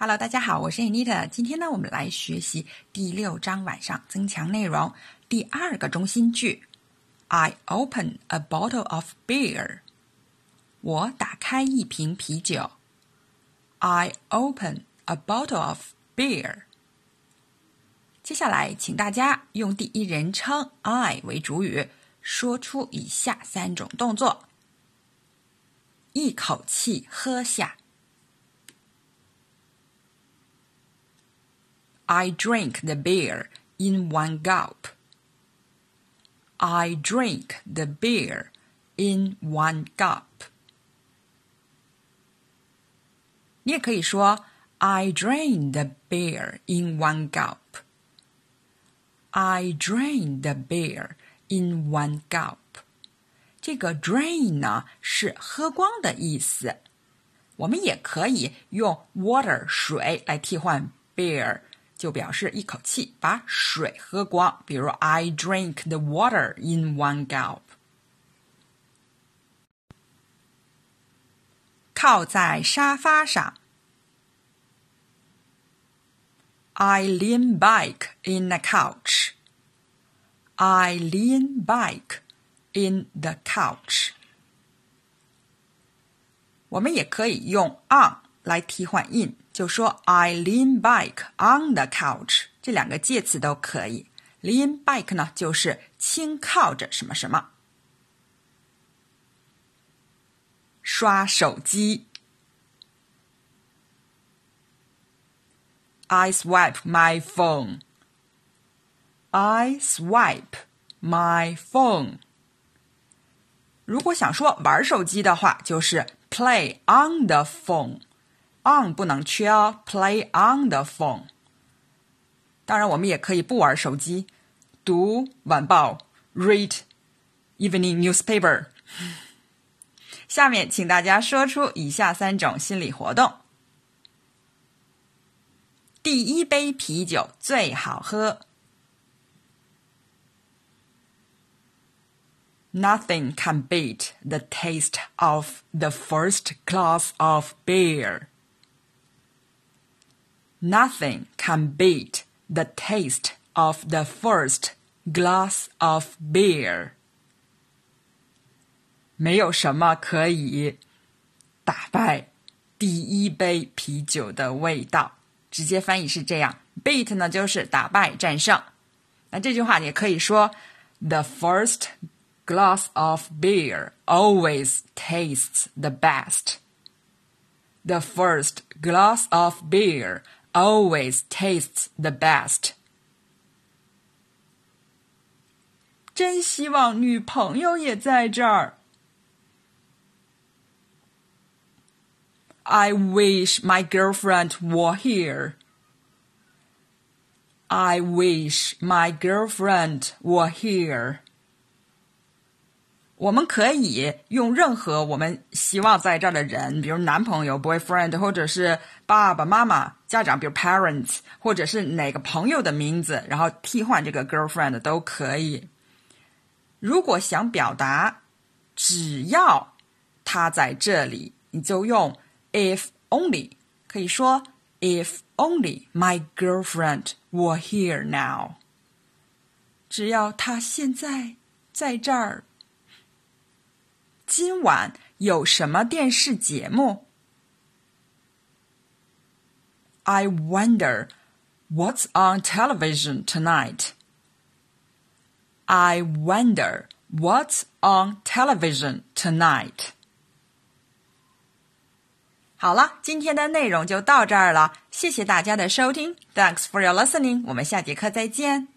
Hello，大家好，我是 Anita。今天呢，我们来学习第六章晚上增强内容第二个中心句。I open a bottle of beer。我打开一瓶啤酒。I open a bottle of beer。接下来，请大家用第一人称 I 为主语，说出以下三种动作：一口气喝下。I drink the beer in one gulp. I drink the beer in one gulp. 你也可以说 I drain the beer in one gulp. I drain the beer in one gulp. 这个 drain 呢是喝光的意思，我们也可以用 water 水来替换 beer。 就表示一口气把水喝光。比如，I drink the water in one gulp。靠在沙发上，I lean back in the couch。I lean back in the couch。我们也可以用 on 来替换 in。就说 I lean back on the couch，这两个介词都可以。lean back 呢，就是轻靠着什么什么。刷手机，I swipe my phone。I swipe my phone。如果想说玩手机的话，就是 play on the phone。 on 不能缺哦，play on the phone。当然，我们也可以不玩手机，读晚报，read evening newspaper。下面，请大家说出以下三种心理活动：第一杯啤酒最好喝。Nothing can beat the taste of the first glass of beer. Nothing can beat the taste of the first glass of beer. 没有什么可以打败第一杯啤酒的味道。直接翻译是这样：beat 呢就是打败、战胜。那这句话也可以说：The first glass of beer always tastes the best. The first glass of beer always tastes the best。真希望女朋友也在这儿。I wish my girlfriend were here. I wish my girlfriend were here. 我们可以用任何我们希望在这儿的人，比如男朋友 （boyfriend） 或者是爸爸妈妈、家长，比如 parents，或者是哪个朋友的名字，然后替换这个 girlfriend 都可以。如果想表达只要他在这里，你就用 if only，可以说 if only my girlfriend were here now。只要他现在在这儿。今晚有什么电视节目？I wonder what's on television tonight. I wonder what's on television tonight. 好了，今天的内容就到这儿了，谢谢大家的收听。Thanks for your listening，我们下节课再见。